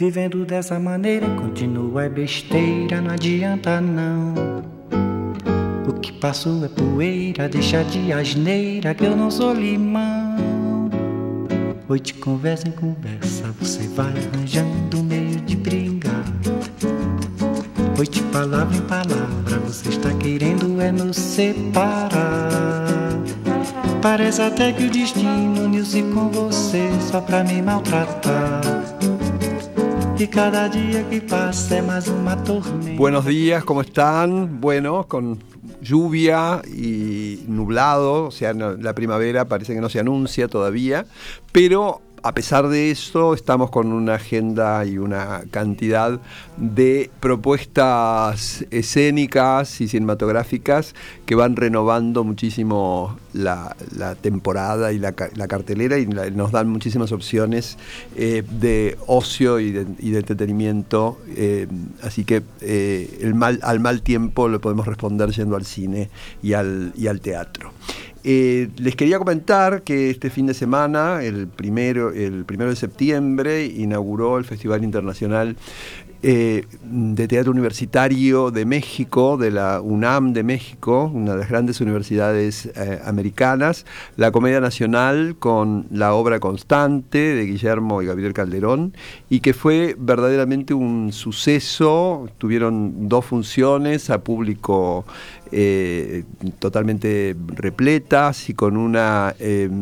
Vivendo dessa maneira continua é besteira, não adianta não. O que passou é poeira, deixa de asneira que eu não sou limão. De conversa em conversa, você vai arranjando meio de brigar. De palavra em palavra, você está querendo é nos separar. Parece até que o destino uniu-se com você só pra me maltratar. Cada día que pasa es más. Buenos días, ¿cómo están? Bueno, con lluvia y nublado, o sea, la primavera parece que no se anuncia todavía, pero a pesar de eso, estamos con una agenda y una cantidad de propuestas escénicas y cinematográficas que van renovando muchísimo la, temporada y la, cartelera y nos dan muchísimas opciones eh, de ocio y de, entretenimiento. Eh, así que eh, al mal tiempo lo podemos responder yendo al cine y al teatro. Eh, les quería comentar que este fin de semana, el primero, el primero de septiembre, inauguró el Festival Internacional eh, de Teatro Universitario de México, de la UNAM de México, una de las grandes universidades eh, americanas, la Comedia Nacional con la obra Constante de Guillermo y Gabriel Calderón, y que fue verdaderamente un suceso. Tuvieron dos funciones a público eh, totalmente repletas y con una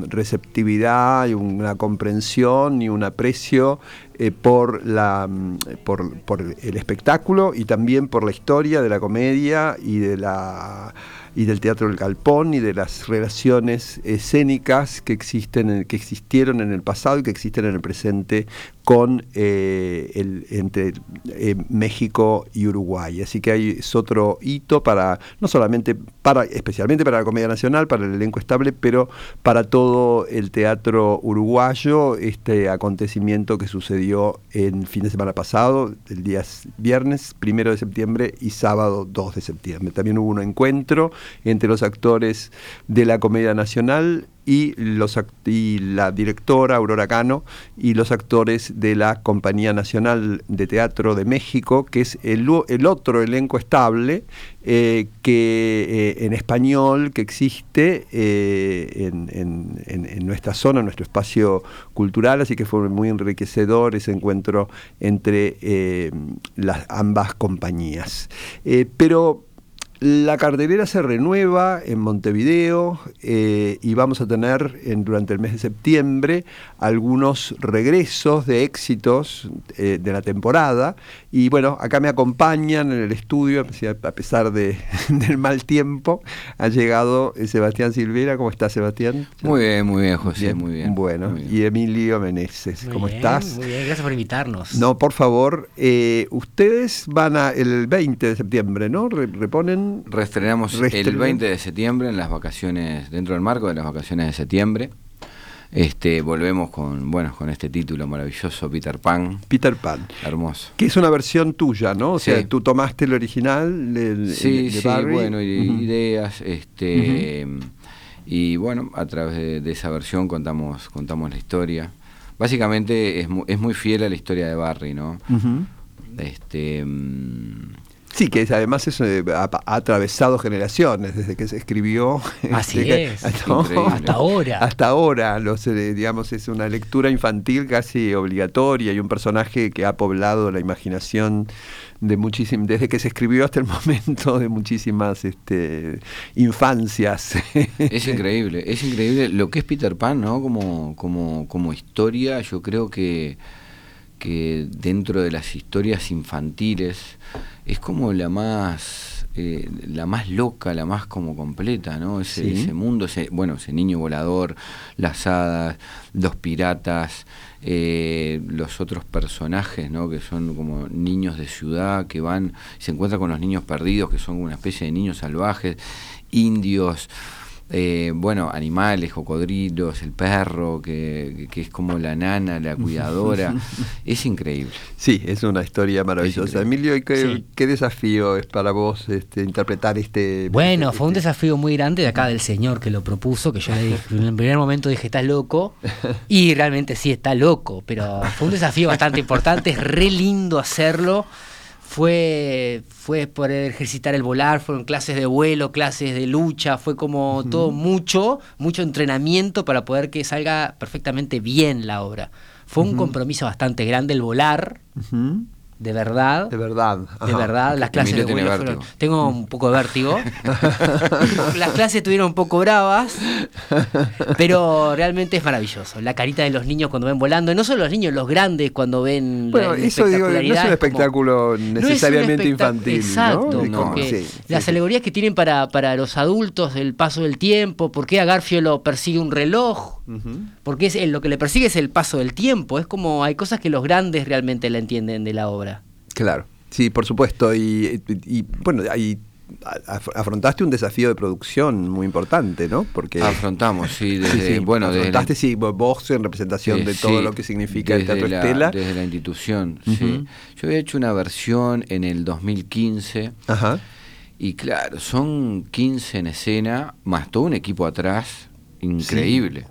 receptividad y una comprensión y un aprecio eh, por, la, mm, por, por, el espectáculo y también por la historia de la comedia y de la y del teatro del galpón y de las relaciones escénicas que existen que existieron en el pasado y que existen en el presente con eh, el, entre eh, México y Uruguay. Así que hay, es otro hito para, no solamente para, especialmente para la Comedia Nacional, para el elenco estable, pero para todo el teatro uruguayo, este acontecimiento que sucedió en fin de semana pasado, el día viernes primero de septiembre y sábado 2 de septiembre. También hubo un encuentro entre los actores de la Comedia Nacional y, los, y la directora Aurora Cano y los actores de la Compañía Nacional de Teatro de México, que es el, otro elenco estable eh, que eh, en español que existe eh, en, nuestra zona, en nuestro espacio cultural, así que fue muy enriquecedor ese encuentro entre las ambas compañías. pero la cartelera se renueva en Montevideo eh, y vamos a tener en, durante el mes de septiembre algunos regresos de éxitos eh, de la temporada. Y bueno, acá me acompañan en el estudio, a pesar de, del mal tiempo, ha llegado eh, Sebastián Silvera. ¿Cómo estás, Sebastián? Muy bien, muy bien, José, muy bien. Bueno, y Emilio Meneses, ¿cómo estás? Muy bien, gracias por invitarnos. No, por favor, ustedes van a el 20 de septiembre, ¿no? reponen Reestrenamos el 20 de septiembre en las vacaciones, dentro del marco de las vacaciones de septiembre. Este, volvemos con, bueno, con este título maravilloso, Peter Pan. Peter Pan. Hermoso. Que es una versión tuya, ¿no? O sea, tú tomaste el original de, sí, sí, bueno, ideas, este, y bueno, a través de, esa versión contamos, contamos la historia. Básicamente es, es muy fiel a la historia de Barry, ¿no? Este mm, Sí, que además eso eh, ha, atravesado generaciones desde que se escribió. Así este, es. Hasta ahora. Hasta ahora, los, eh, digamos, es una lectura infantil casi obligatoria y un personaje que ha poblado la imaginación de muchísim, desde que se escribió hasta el momento de muchísimas este, infancias. Es increíble, es increíble lo que es Peter Pan, ¿no? Como, como, como historia, yo creo que que dentro de las historias infantiles es como la más eh, la más loca, la más como completa, ¿no? Ese, ese mundo, ese, bueno, ese niño volador, las hadas, los piratas, eh, los otros personajes, ¿no? Que son como niños de ciudad que van, se encuentran con los niños perdidos, que son una especie de niños salvajes, indios, Eh, bueno, animales, cocodrilos, el perro, que, es como la nana, la cuidadora. es increíble. Sí, es una historia maravillosa. Emilio, qué, qué, desafío es para vos este, interpretar este... Bueno, este, fue un este desafío muy grande de acá del señor que lo propuso, que yo le dije, en el primer momento dije, estás loco. Y realmente sí, está loco, pero fue un desafío bastante importante, es re lindo hacerlo fue, fue poder ejercitar el volar, fueron clases de vuelo, clases de lucha, fue como todo mucho, mucho entrenamiento para poder que salga perfectamente bien la obra. Fue un compromiso bastante grande el volar de verdad. De verdad. De verdad, las clases de vuelo fueron, Tengo un poco de vértigo. las clases estuvieron un poco bravas, pero realmente es maravilloso. La carita de los niños cuando ven volando, no solo los niños, los grandes cuando ven. Bueno, eso digo, no es un espectáculo necesariamente infantil. Exacto, las alegorías que tienen para, para los adultos, el paso del tiempo, por qué a Garfio lo persigue un reloj, porque es, lo que le persigue es el paso del tiempo. Es como hay cosas que los grandes realmente la entienden de la obra. Claro, sí, por supuesto. Y, bueno, ahí afrontaste un desafío de producción muy importante, ¿no? Porque afrontamos, sí, desde, bueno, afrontaste sí, vos en representación de todo lo que significa el Teatro Estela. Desde la institución, sí. Yo había hecho una versión en el 2015. Ajá. Y claro, son 15 en escena, más todo un equipo atrás, increíble.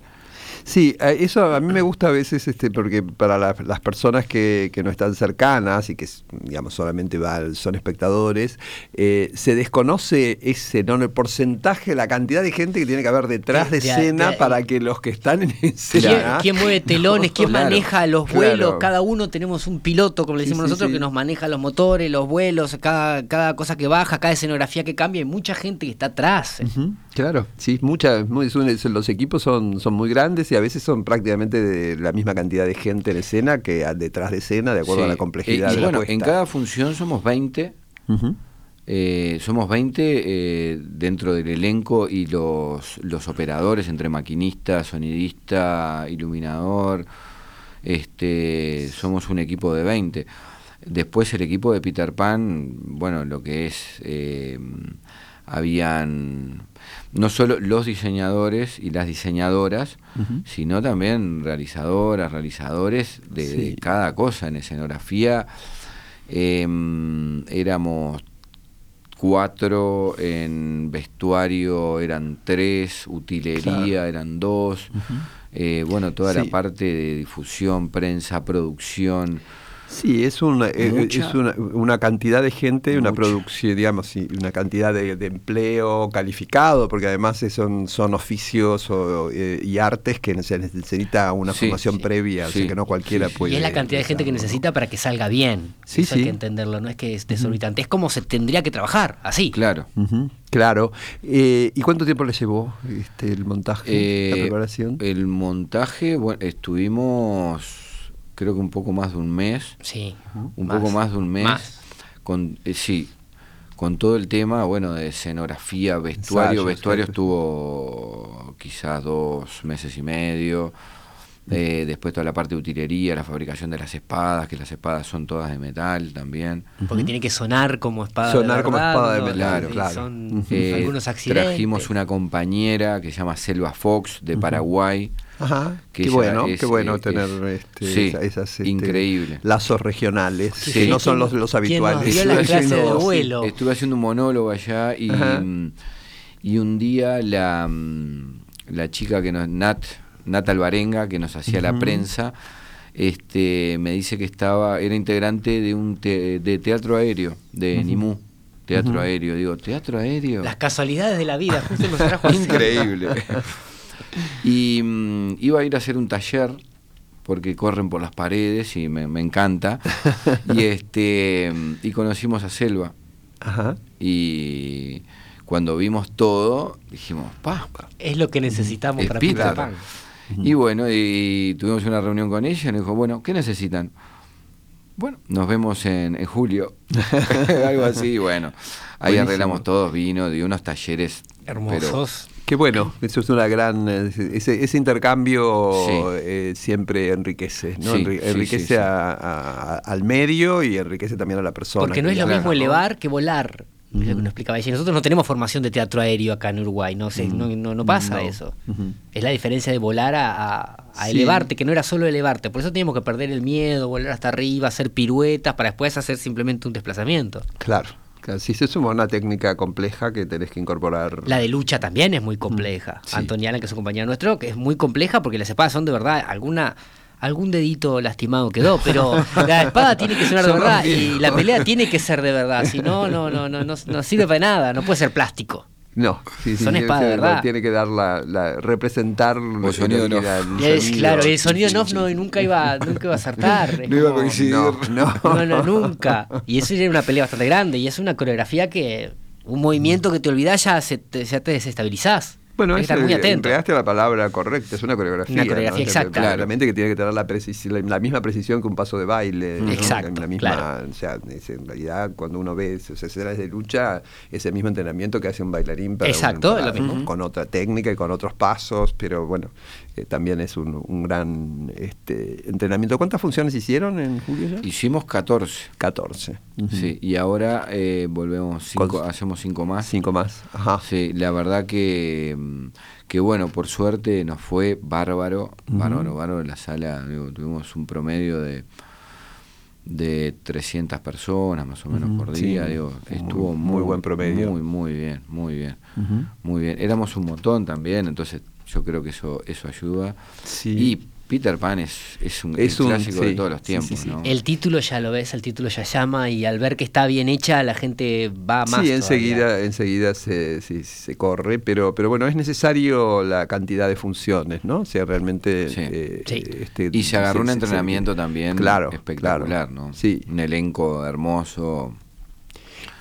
Sí, eh, eso a mí me gusta a veces, este, porque para las personas que, no están cercanas y que, digamos, solamente son espectadores, eh, se desconoce ese, ¿no? El porcentaje, la cantidad de gente que tiene que haber detrás de, escena para que los que están en escena... ¿Quién, mueve telones? ¿Quién maneja los vuelos? Cada uno tenemos un piloto, como le decimos nosotros, que nos maneja los motores, los vuelos, cada, cada cosa que baja, cada escenografía que cambia, hay mucha gente que está atrás. Claro, sí, muchas, los equipos son, son muy grandes y a veces son prácticamente de la misma cantidad de gente en escena que detrás de escena, de acuerdo a la complejidad. Eh, bueno, en cada función somos 20. Eh, somos 20 eh, dentro del elenco y los, los operadores entre maquinista, sonidista, iluminador. Este, somos un equipo de 20. Después el equipo de Peter Pan, bueno, lo que es, habían no solo los diseñadores y las diseñadoras, sino también realizadoras, realizadores de, cada cosa en escenografía. Em, éramos cuatro, en vestuario eran tres, utilería eran dos, eh, bueno, toda la parte de difusión, prensa, producción. Sí, es una, eh, es una, una, cantidad de gente, una producción, digamos, una cantidad de, empleo calificado, porque además son, son oficios eh, y artes que se necesita una formación previa, así que no cualquiera puede. Y es la cantidad de gente que necesita para que salga bien. Sí, Eso hay que entenderlo, no es que es desorbitante, es como se tendría que trabajar, así. Claro. Claro. Eh, ¿Y cuánto tiempo le llevó este, el montaje, la preparación? El montaje, bueno, estuvimos creo que un poco más de un mes. Sí. Un poco más de un mes. Con, eh, sí, con todo el tema, bueno, de escenografía, vestuario. vestuario estuvo quizás dos meses y medio. Eh, después toda la parte de utilería, la fabricación de las espadas, que las espadas son todas de metal también. Porque tiene que sonar como espada sonar como espada de metal, claro. Son algunos accidentes. Trajimos una compañera que se llama Selva Fox de Paraguay. Ajá, qué bueno, qué bueno tener este, esas este, increíble. lazos regionales que no son los, los habituales. Estuve haciendo un monólogo allá y, y un día la, la chica que nos, Nat, Nat Alvarenga, que nos hacía la prensa, este, me dice que estaba, era integrante de un de teatro aéreo, de Nimú. Teatro aéreo, digo, teatro aéreo. Las casualidades de la vida, justo nos trajo Increíble. y mm, iba a ir a hacer un taller porque corren por las paredes y me, encanta. y este y conocimos a Selva. Y cuando vimos todo, dijimos, pa, es lo que necesitamos para Peter Pan. Y bueno, y tuvimos una reunión con ella y nos dijo, bueno, ¿qué necesitan? Bueno, nos vemos en, julio. Algo así, bueno. Ahí arreglamos todos, vino, de unos talleres hermosos. Qué bueno, eso es una gran. Ese, ese intercambio eh, siempre enriquece, ¿no? enriquece al medio y enriquece también a la persona. Porque no es lo mismo elevar que volar. Es lo que nos explicaba ella. Y Nosotros no tenemos formación de teatro aéreo acá en Uruguay, no, se- no, no- no pasa No. eso. Es la diferencia de volar a, a- a Sí. elevarte, que no era solo elevarte. Por eso teníamos que perder el miedo, volar hasta arriba, hacer piruetas, para después hacer simplemente un desplazamiento. Claro. Se suma una técnica compleja que tenés que incorporar. La de lucha también es muy compleja. sí. Antoniana, que es un compañero nuestro, que es muy compleja porque las espadas son de verdad alguna algún dedito lastimado quedó, pero la espada tiene que ser de verdad y la pelea tiene que ser de verdad, si no no no no no, no sirve para nada, no puede ser plástico. No, sí, sí, Son tiene- espadas verdad. Tiene que dar la, la- representar el- sonido el Y es, sonido. claro, el sonido no, no nunca iba nunca iba a acertar. No iba a coincidir. No, no. No, no, nunca. Y eso era una pelea bastante grande y es una coreografía que un movimiento que te olvidás ya, se te, ya te desestabilizás. Bueno, es, estar muy eh, atento. empleaste la palabra correcta, es una coreografía. Una coreografía ¿no? O sea, exacta. Claramente que tiene que tener la, la, la misma precisión que un paso de baile. ¿no? Exacto, La misma, claro. o sea, es- en realidad, cuando uno ve esas escenas de lucha, es el mismo entrenamiento que hace un bailarín para Exacto, para- es lo mismo. con otra técnica y con otros pasos, pero bueno, eh, también es un, un gran este, entrenamiento. ¿Cuántas funciones hicieron en julio ya? Hicimos 14. 14. Ujú. Sí, y ahora eh, volvemos, cinco, hacemos cinco más. Cinco más. Ajá. Sí, la verdad que, mm, que bueno, por suerte nos fue bárbaro, bárbaro, bárbaro la sala, digo, tuvimos un promedio de de 300 personas más o menos por sí, día, digo, muy- estuvo muy muy, buen promedio. Muy, muy bien, muy bien, muy bien. Éramos un montón también, entonces yo creo que eso eso ayuda. Sí. Y Peter Pan es, es un, Es el un- clásico sí, de todos los tiempos, sí, sí. ¿no? El título ya lo ves, el título ya llama y al ver que está bien hecha la gente va más. Sí, todavía. enseguida, enseguida se, sí, se corre, pero, pero bueno, es necesario la cantidad de funciones, ¿no? O sea, realmente... Sí. eh, Sí. este, Y se agarró un entrenamiento también claro, espectacular, claro. ¿no? Sí. Un elenco hermoso.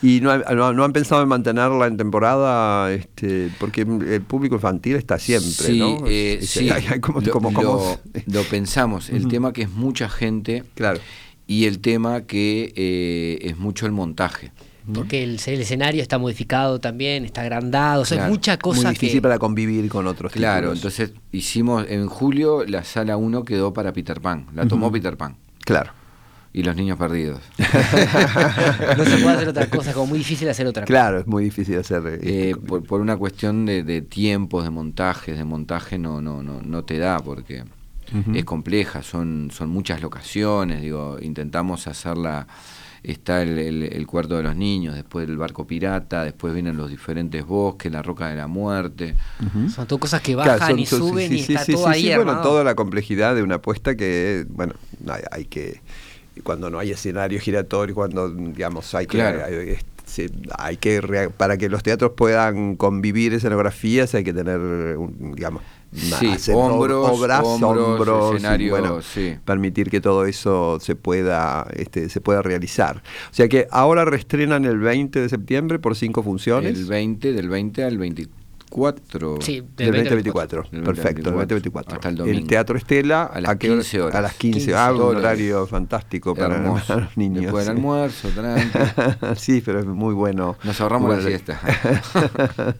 Y no, no, no han pensado en mantenerla en temporada, este, porque el público infantil está siempre, sí, ¿no? eh, sí. hay- hay como- lo, como- como- lo- lo pensamos. El tema que es mucha gente Claro. y el tema que eh, es mucho el montaje. Porque el, el escenario está modificado también, está agrandado, o sea, Claro. hay mucha cosa Muy difícil que. para convivir con otros Claro, títulos. entonces hicimos en julio la sala 1 quedó para Peter Pan, la tomó Peter Pan Claro. Y los niños perdidos. No se puede hacer otra cosa, es como muy difícil hacer otra Claro, es muy difícil hacer... Eh, este, por, por una cuestión de, de tiempos, de montajes, de montaje no, no, no, no te da porque es compleja, son, son muchas locaciones, digo, intentamos hacerla, está el, el- el cuarto de los niños, después el barco pirata, después vienen los diferentes bosques, la roca de la muerte. Son todo cosas que Claro, bajan son- y sí, suben sí, y sí, está sí, todo sí, ahí sí, bueno, toda la complejidad de una apuesta que, bueno, hay, hay que, cuando no hay escenario giratorio, cuando, digamos, hay que, hay, hay que, para que los teatros puedan convivir escenografías, hay que tener, un, digamos, Sí, hombros, obras, hombros, hombros, y, escenario, bueno, sí. permitir que todo eso se pueda, este, se pueda realizar. O sea que ahora reestrenan el 20 de septiembre por cinco funciones. El 20, del 20 al 24. Sí, Del 20 al 2024, Del perfecto, 20 del 2024. hasta el domingo. Teatro Estela A las qué hora? 15 horas. A las 15, 15 ah, un horas. horario fantástico para, Hermoso. para los niños. Después del sí. almuerzo, sí, pero es muy bueno. Nos ahorramos la Bueno, siesta.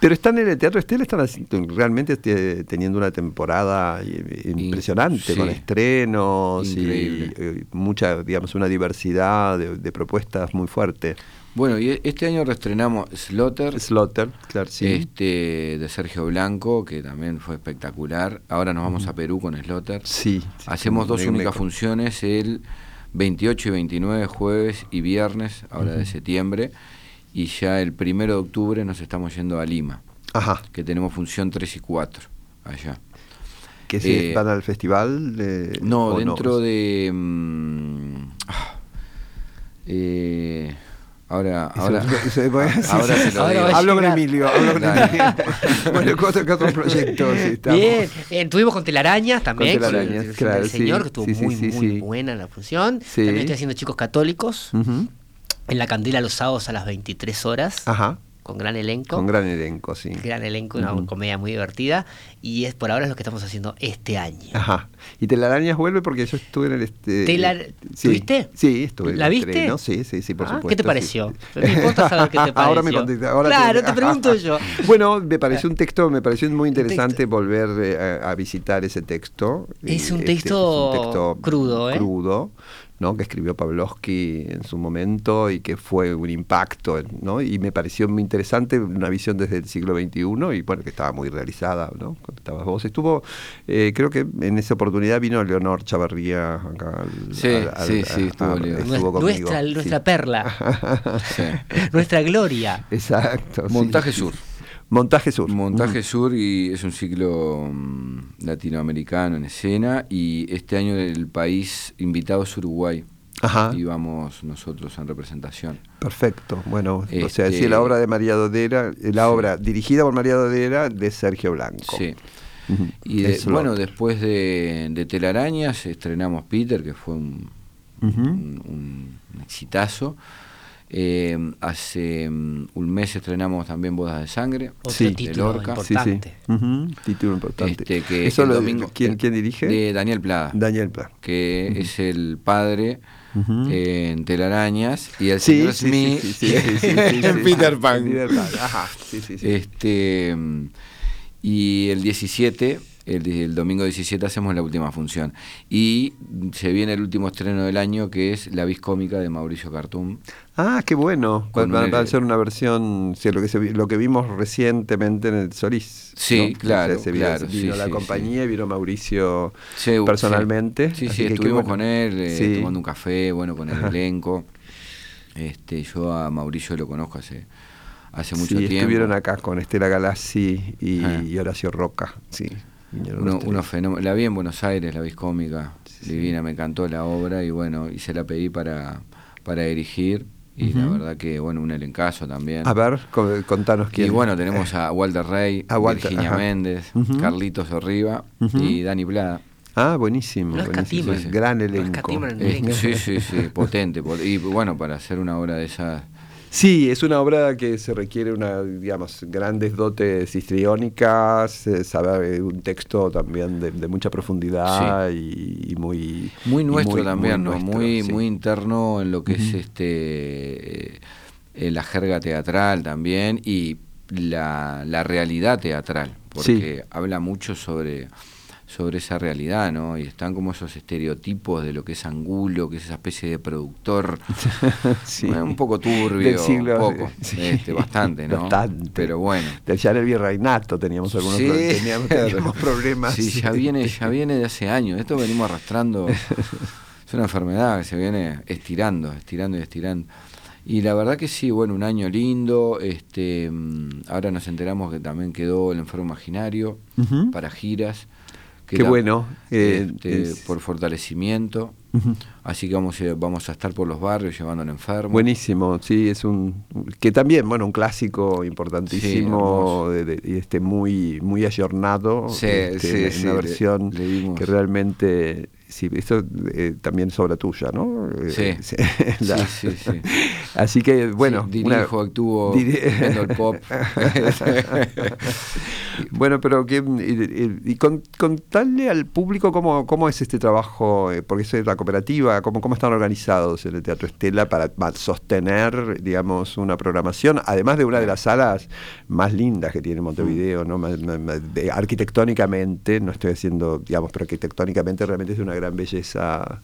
pero están en el Teatro Estela, están haciendo- realmente este, teniendo una temporada impresionante, sí. con estrenos Increíble. y eh, mucha, digamos, una diversidad de, de propuestas muy fuerte. Bueno, y este año reestrenamos Slaughter, Slaughter, claro, sí. este de Sergio Blanco, que también fue espectacular. Ahora nos vamos a Perú con Slaughter. Sí. sí, Hacemos dos únicas funciones, el 28 y 29, jueves y viernes, ahora de septiembre. Y ya el primero de octubre nos estamos yendo a Lima, Ajá. que tenemos función 3 y 4 allá. ¿Que se Eh, van al festival? de- No, dentro de... mm, ah, eh, ahora, ahora, Se- ahora se lo Hablo con. Emilio, hablo con. Emilio. bueno, con otros, otros proyectos. estamos. Bien, eh, estuvimos con telarañas también, Con el- telarañas, el, claro, del señor, sí, que estuvo muy, sí, muy sí. buena la función. Sí. También estoy haciendo chicos católicos, en la candela los sábados a las 23 horas, Ajá, con gran elenco. con gran elenco, sí. gran elenco, una comedia muy divertida. Y es por ahora es lo que estamos haciendo este año. Ajá. Y Telarañas vuelve porque yo estuve en el... Este, Telar- sí, ¿Tuviste? Sí, estuve en ¿La el viste? estreno, Sí, sí, sí, por Ah, supuesto. ¿Qué te sí. pareció? Me importa saber qué te pareció. Ahora me ahora Claro, te pregunto yo. Bueno, me pareció un texto, me pareció muy texto. interesante volver eh, a, a visitar ese texto. Es un este, texto crudo, ¿eh? Crudo. ¿No? que escribió Pavlovsky en su momento y que fue un impacto, ¿no? y me pareció muy interesante una visión desde el siglo XXI y bueno, que estaba muy realizada, ¿no? cuando estabas vos. Estuvo, eh, creo que en esa oportunidad vino Leonor Chavarría acá. al- Sí, al- al- sí, estuvo a- nuestra, sí. nuestra perla, Sí. nuestra gloria. Exacto. sí. Montaje Sur. Montaje Sur. Montaje. Sur y es un ciclo mm, latinoamericano en escena y este año el país invitado es Uruguay Ajá. y vamos nosotros en representación. Perfecto. Bueno, o sea, Este- sí, la obra de María Dodera, la obra dirigida por María Dodera de Sergio Blanco. Sí. Y de- bueno, después de, de Telarañas estrenamos Peter, que fue un- un exitazo. Eh, hace mm, un mes estrenamos también Bodas de Sangre. Otro Sí. de título Lorca. Sí, sí. importante. Título importante. Este, que Eso el lo- domingo- ¿quién, quién dirige? De Daniel Plada, Daniel Pla. que es el padre eh, en Telarañas y el señor Smith en Peter Pan. Peter Pan, Ajá, sí, sí, sí. Este, mm, y el 17, el, el domingo 17 hacemos la última función. Y se viene el último estreno del año que es La Vis Cómica de Mauricio Cartum. Ah, qué bueno. Va, a ser una versión, sí, lo que se lo que vimos recientemente en el Solís. Sí, ¿no? claro, O sea, se vino, claro, vino sí, la sí, compañía y vino Mauricio personalmente. Sí, sí, estuvimos bueno. con él, eh, tomando un café, bueno, con el elenco. Este, yo a Mauricio lo conozco hace, hace mucho tiempo. estuvieron acá con Estela Galassi y, Ah. y Horacio Roca. Sí, Uno, unos fenómenos. La vi en Buenos Aires, la vi cómica, Sí, divina, me encantó la obra y bueno, y se la pedí para, para dirigir. Y la verdad que, bueno, un elencazo también. A ver, co- contanos quién. y bueno, tenemos a Walter Rey, A Walter, Virginia ajá. Méndez. Carlitos Orriba Ujú. y Dani Plada. Ah, buenísimo. No buenísimo. Gran No elenco. en Eh, Elenco. sí, sí, sí, potente. pot- Y bueno, para hacer una obra de esas Sí, es una obra que se requiere una, digamos, grandes dotes histriónicas, eh, saber eh, un texto también de, de mucha profundidad y, y muy Muy y nuestro muy- también, muy ¿no? nuestro, muy, sí. muy interno en lo que es este eh, la jerga teatral también y la, la realidad teatral, porque habla mucho sobre sobre esa realidad, ¿no? Y están como esos estereotipos de lo que es Angulo, que es esa especie de productor Sí. eh, un poco turbio, Del siglo- un poco, sí. este, bastante, ¿no? Bastante. Pero bueno. Del Janet Virreinato teníamos algunos Sí. pro- teníamos, teníamos problemas. Sí, ya viene, ya viene de hace años. Esto venimos arrastrando. Es una enfermedad que se viene estirando, estirando y estirando. Y la verdad que sí, bueno, un año lindo. Este, mm, ahora nos enteramos que también quedó el enfermo imaginario para giras. Que Qué la- bueno. eh, este, es- por fortalecimiento. Así que vamos, a- vamos a estar por los barrios llevando al enfermo. Buenísimo, sí, es un que también, bueno, un clásico importantísimo, hermoso. de- de- y este muy muy ayornado, Sí, este, sí, una, sí, versión le que realmente sí, esto eh, también es obra tuya, ¿no? Eh, Sí. la- Sí, sí, sí. Así que bueno, Sí, una- dirijo, actúo, el pop. bueno, pero que y, y- con- contarle al público cómo, cómo es este trabajo, eh, porque es la cooperativa, cómo, cómo están organizados en el Teatro Estela para sostener, digamos, una programación, además de una de las salas más lindas que tiene Montevideo, ¿no? Arquitectónicamente, no estoy haciendo, digamos, pero arquitectónicamente realmente es de una gran belleza.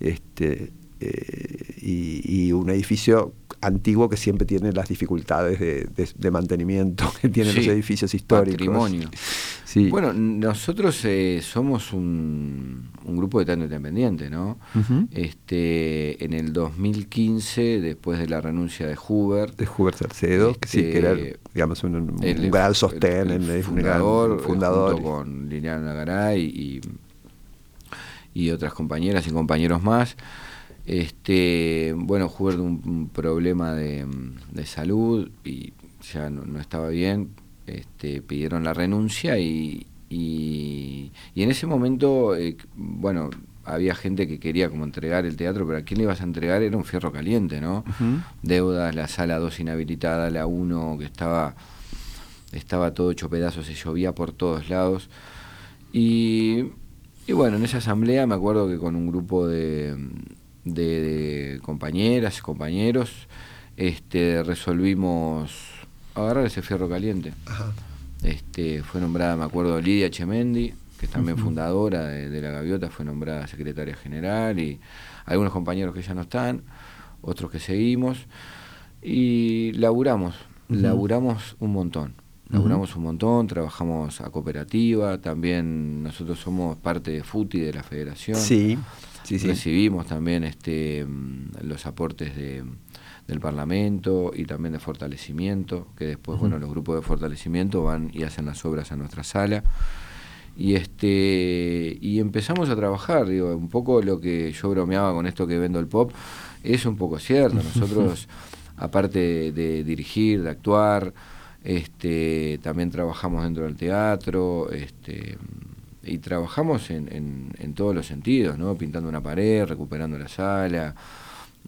Este, eh, y un edificio antiguo que siempre tiene las dificultades de, de- de mantenimiento que tienen Sí, los edificios históricos. patrimonio. Sí. Bueno, nosotros eh, somos un, un grupo de teatro independiente, ¿no? Este, en el 2015, después de la renuncia de Hoover, de Hubert Salcedo, que sí, que era, Este, digamos, un, un el- gran el- sostén, el un fundador, gran fundador. junto con Liliana Garay y, y otras compañeras y compañeros más. Este, bueno, Hubert un, un problema de, de salud y ya no, no estaba bien, este, pidieron la renuncia y, y, y en ese momento, eh, bueno, había gente que quería como entregar el teatro, pero a quién le ibas a entregar era un fierro caliente, ¿no? Deudas, la sala 2 inhabilitada, la 1 que estaba, estaba todo hecho pedazos, se llovía por todos lados. Y, y bueno, en esa asamblea me acuerdo que con un grupo de, de, de compañeras y compañeros este, resolvimos agarrar ese fierro caliente. Ajá. Este, fue nombrada, me acuerdo, Lidia Chemendi, que es también fundadora de, de, La Gaviota, fue nombrada secretaria general y algunos compañeros que ya no están, otros que seguimos. Y laburamos, laburamos un montón. Laburamos un montón, trabajamos a cooperativa, también nosotros somos parte de FUTI, de la federación. Sí, sí, sí. Recibimos también este, los aportes de, del Parlamento y también de fortalecimiento, que después, bueno, los grupos de fortalecimiento van y hacen las obras a nuestra sala. Y este y empezamos a trabajar, digo, un poco lo que yo bromeaba con esto que vendo el pop, es un poco cierto. Nosotros, aparte de, dirigir, de actuar, este, también trabajamos dentro del teatro, este, y trabajamos en, en, en todos los sentidos, ¿no? Pintando una pared, recuperando la sala,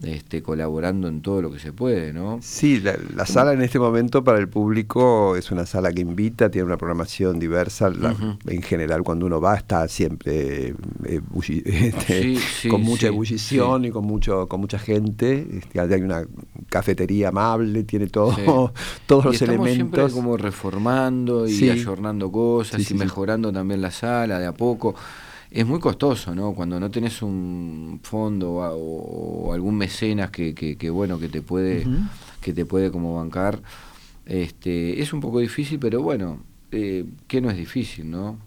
este, colaborando en todo lo que se puede, ¿no? Sí, la, sala en este momento para el público es una sala que invita, tiene una programación diversa. En general, cuando uno va, está siempre eh, este, con mucha ebullición y con mucho con mucha gente. Este, hay una cafetería amable, tiene todo, todos los elementos. Siempre como reformando y ayornando cosas y mejorando también la sala de a poco es muy costoso, ¿no? Cuando no tenés un fondo o, algún mecenas que, que, bueno, que te puede, que te puede como bancar, este, es un poco difícil, pero bueno, eh, que no es difícil, ¿no?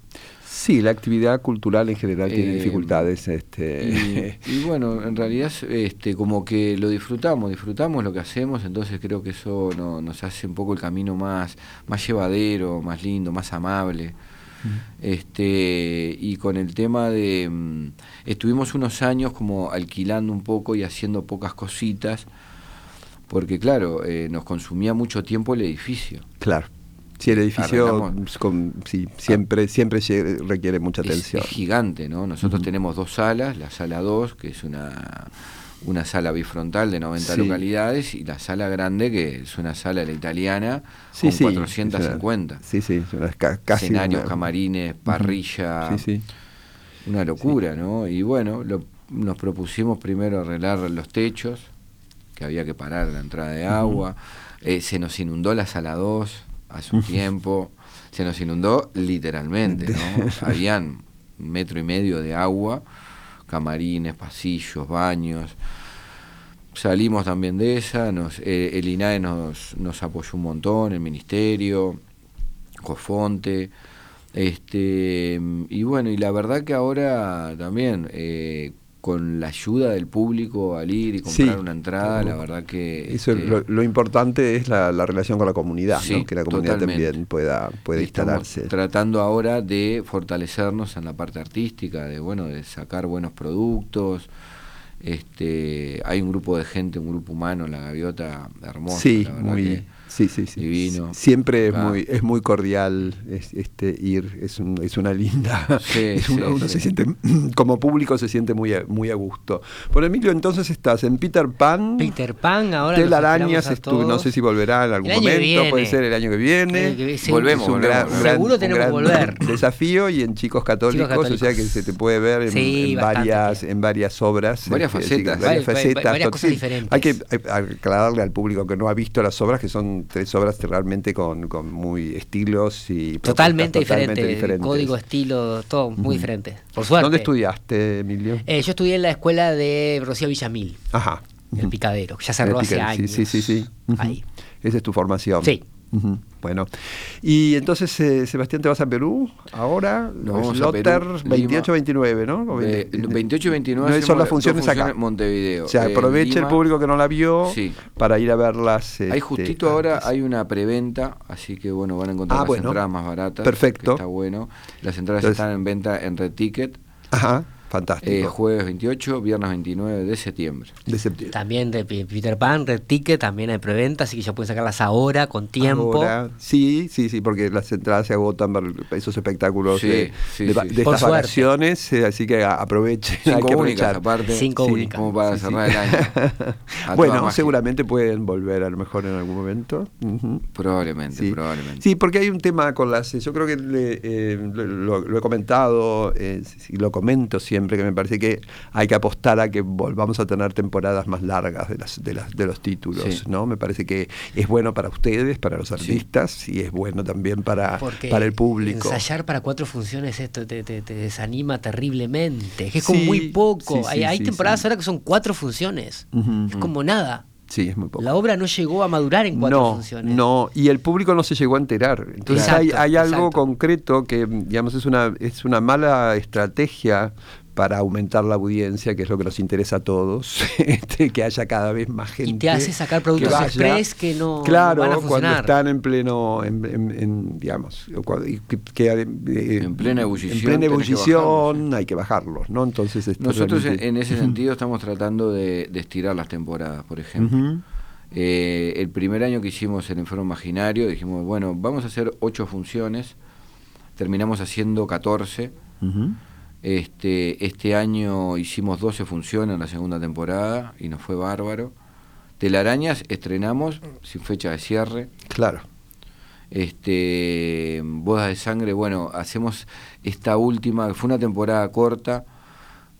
Sí, la actividad cultural en general tiene eh, dificultades. Este. Y, bueno, en realidad este, como que lo disfrutamos, disfrutamos lo que hacemos, entonces creo que eso no, nos hace un poco el camino más, más llevadero, más lindo, más amable. Este, y con el tema de. Mm, estuvimos unos años como alquilando un poco y haciendo pocas cositas, porque claro, eh, nos consumía mucho tiempo el edificio. Claro. Sí, el edificio con, sí, siempre, siempre requiere mucha atención. Es, gigante, ¿no? Nosotros tenemos dos salas, la sala 2, que es una una sala bifrontal de 90 localidades y la sala grande que es una sala la italiana con 450. Sí, sí, casi escenarios, camarines, parrilla. Una locura, ¿no? Y bueno, nos propusimos primero arreglar los techos, que había que parar la entrada de agua. Eh, se nos inundó la sala 2 hace un tiempo. Se nos inundó literalmente, ¿no? Habían metro y medio de agua camarines, pasillos, baños. Salimos también de esa, nos, eh, el INAE nos, nos apoyó un montón, el Ministerio, Cofonte, este, y bueno, y la verdad que ahora también, eh, con la ayuda del público al ir y comprar una entrada, la verdad que... Eso este, lo, importante es la, relación con la comunidad, que la comunidad también pueda, pueda instalarse. Tratando ahora de fortalecernos en la parte artística, de bueno, de sacar buenos productos. Este, hay un grupo de gente, un grupo humano, la gaviota hermosa. Sí, muy, Sí, sí, sí. Divino. Siempre es muy es muy cordial este ir, es, es una linda. uno, se siente como público se siente muy a, muy a gusto. Por Emilio, entonces estás en Peter Pan. Peter Pan, ahora Telarañas, no sé si volverá en algún momento, puede ser el año que viene. volvemos, un gran, seguro tenemos que volver. Desafío y en Chicos católicos, o sea que se te puede ver en, varias en varias obras, varias este, facetas, varias, facetas, varias cosas diferentes. Hay que aclararle al público que no ha visto las obras que son tres obras realmente con, con muy estilos y totalmente, diferentes, código, estilo, todo muy diferente. Por suerte. ¿Dónde estudiaste, Emilio? Eh, yo estudié en la escuela de Rocío Villamil. Ajá. El Picadero, que ya cerró hace años. Sí, sí, sí. Ahí. Esa es tu formación. Sí. Bueno, y entonces, eh, Sebastián, ¿te vas a Perú ahora? No, Lotter 28-29, ¿no? 28-29 son las funciones acá. Montevideo. O sea, aproveche el público que no la vio para ir a verlas. Hay este, justito ahora, hay una preventa, así que bueno, van a encontrar ah, las entradas más baratas. Perfecto. Está bueno. Las entradas están en venta en Red Ticket. Ajá. Fantástico. Eh, jueves 28, viernes 29 de septiembre. De septiembre. También de Peter Pan, Red Ticket, también hay preventa, así que ya pueden sacarlas ahora, con tiempo. Sí, sí, sí, porque las entradas se agotan para esos espectáculos de, estas vacaciones, eh, así que aprovechen. Cinco hay únicas, aparte. Cinco únicas. Como para cerrar el año. bueno, seguramente pueden volver a lo mejor en algún momento. Probablemente, probablemente. Sí, porque hay un tema con las. Yo creo que eh, lo, he comentado y lo comento siempre siempre, que me parece que hay que apostar a que volvamos a tener temporadas más largas de, las, de, las, de los títulos, ¿no? Me parece que es bueno para ustedes, para los artistas, y es bueno también para, para el público. Ensayar para cuatro funciones esto te, desanima terriblemente, es que es como muy poco. hay, temporadas ahora que son cuatro funciones, es como nada. Sí, es muy poco. La obra no llegó a madurar en cuatro funciones. No, y el público no se llegó a enterar. Entonces hay, hay algo concreto que, digamos, es una, es una mala estrategia para aumentar la audiencia, que es lo que nos interesa a todos, este, que haya cada vez más gente. Y te hace sacar productos express que no, claro, van a cuando están en pleno, en, digamos, que, eh, en plena ebullición, en plena ebullición hay que bajarlos, ¿no? Entonces nosotros en ese sentido estamos tratando de, estirar las temporadas, por ejemplo. Eh, el primer año que hicimos el Enfermo Imaginario dijimos, bueno, vamos a hacer ocho funciones, terminamos haciendo 14. Este, este año hicimos 12 funciones en la segunda temporada y nos fue bárbaro. Telarañas estrenamos sin fecha de cierre. Claro. Este, Bodas de Sangre, bueno, hacemos esta última, fue una temporada corta.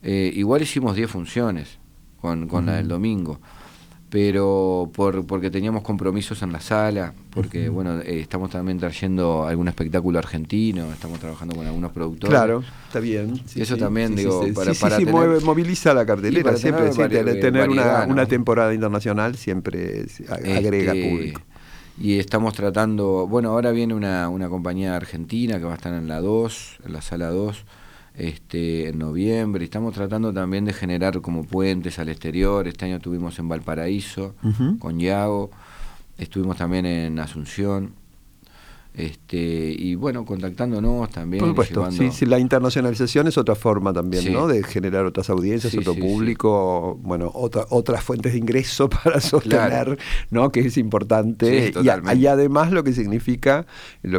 Eh, igual hicimos 10 funciones con, con la del domingo pero por, porque teníamos compromisos en la sala, porque bueno, eh, estamos también trayendo algún espectáculo argentino, estamos trabajando con algunos productores. Claro, está bien. eso también, digo, para, para moviliza la cartelera, siempre, tener, una, temporada internacional siempre agrega este, público. Y estamos tratando, bueno, ahora viene una, una compañía argentina que va a estar en la 2, en la sala 2, este, en noviembre. Estamos tratando también de generar como puentes al exterior. Este año estuvimos en Valparaíso con Yago, estuvimos también en Asunción. Este, y bueno, contactándonos también. Por supuesto, sí, la internacionalización es otra forma también, ¿no? De generar otras audiencias, otro público, bueno, otra, otras fuentes de ingreso para sostener, ¿no? Que es importante. Y, además lo que significa,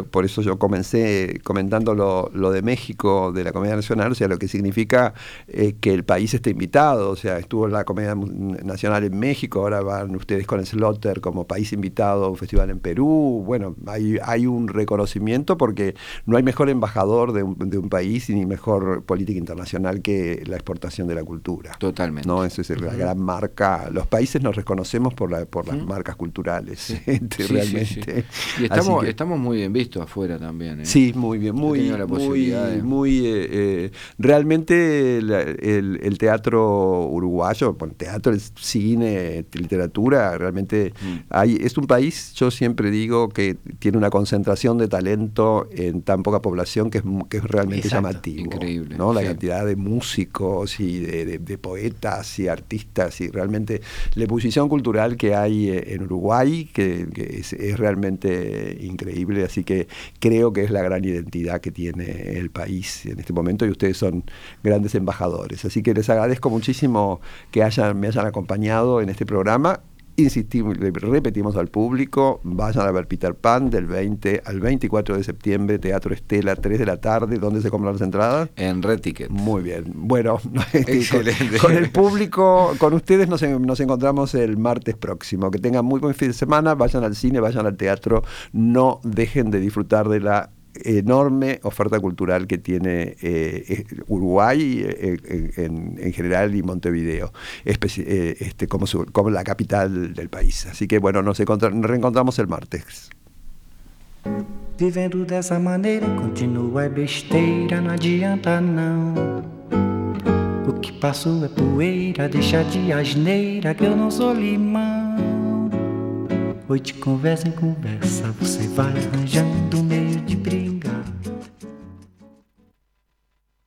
por eso yo comencé comentando lo, lo, de México, de la Comedia Nacional, o sea, lo que significa eh, que el país esté invitado, o sea, estuvo la Comedia Nacional en México, ahora van ustedes con el Slotter como país invitado a un festival en Perú, bueno, hay, hay un reconocimiento porque no hay mejor embajador de un, de un, país ni mejor política internacional que la exportación de la cultura. Totalmente. ¿no? Esa es la gran marca. Los países nos reconocemos por, la, por las marcas culturales, realmente. y estamos, estamos muy bien vistos afuera también. ¿eh? Sí, muy bien, muy, muy, muy eh, eh, realmente el, teatro uruguayo, bueno, teatro, cine, literatura, realmente mm. hay, es un país, yo siempre digo, que tiene una concentración de talento en tan poca población que es, que es realmente llamativo. Increíble. ¿no? La cantidad de músicos y de, poetas y artistas y realmente la posición cultural que hay eh, en Uruguay, que, es, realmente increíble. Así que creo que es la gran identidad que tiene el país en este momento y ustedes son grandes embajadores. Así que les agradezco muchísimo que hayan, me hayan acompañado en este programa insistimos, repetimos al público, vayan a ver Peter Pan del 20 al 24 de septiembre, Teatro Estela, 3 de la tarde, ¿dónde se compran las entradas? En Red Ticket. Muy bien, bueno, este, con, el público, con ustedes nos, nos, encontramos el martes próximo, que tengan muy buen fin de semana, vayan al cine, vayan al teatro, no dejen de disfrutar de la enorme oferta cultural que tiene eh, Uruguay eh, en, general y Montevideo, eh, este, como, como la capital del país. Así que bueno, nos, nos reencontramos el martes. Vivendo dessa maneira, continua besteira, não adianta não. O que passou é poeira, deixa de asneira que eu não sou limão. Hoje conversa em conversa, você vai arranjando meio de briga.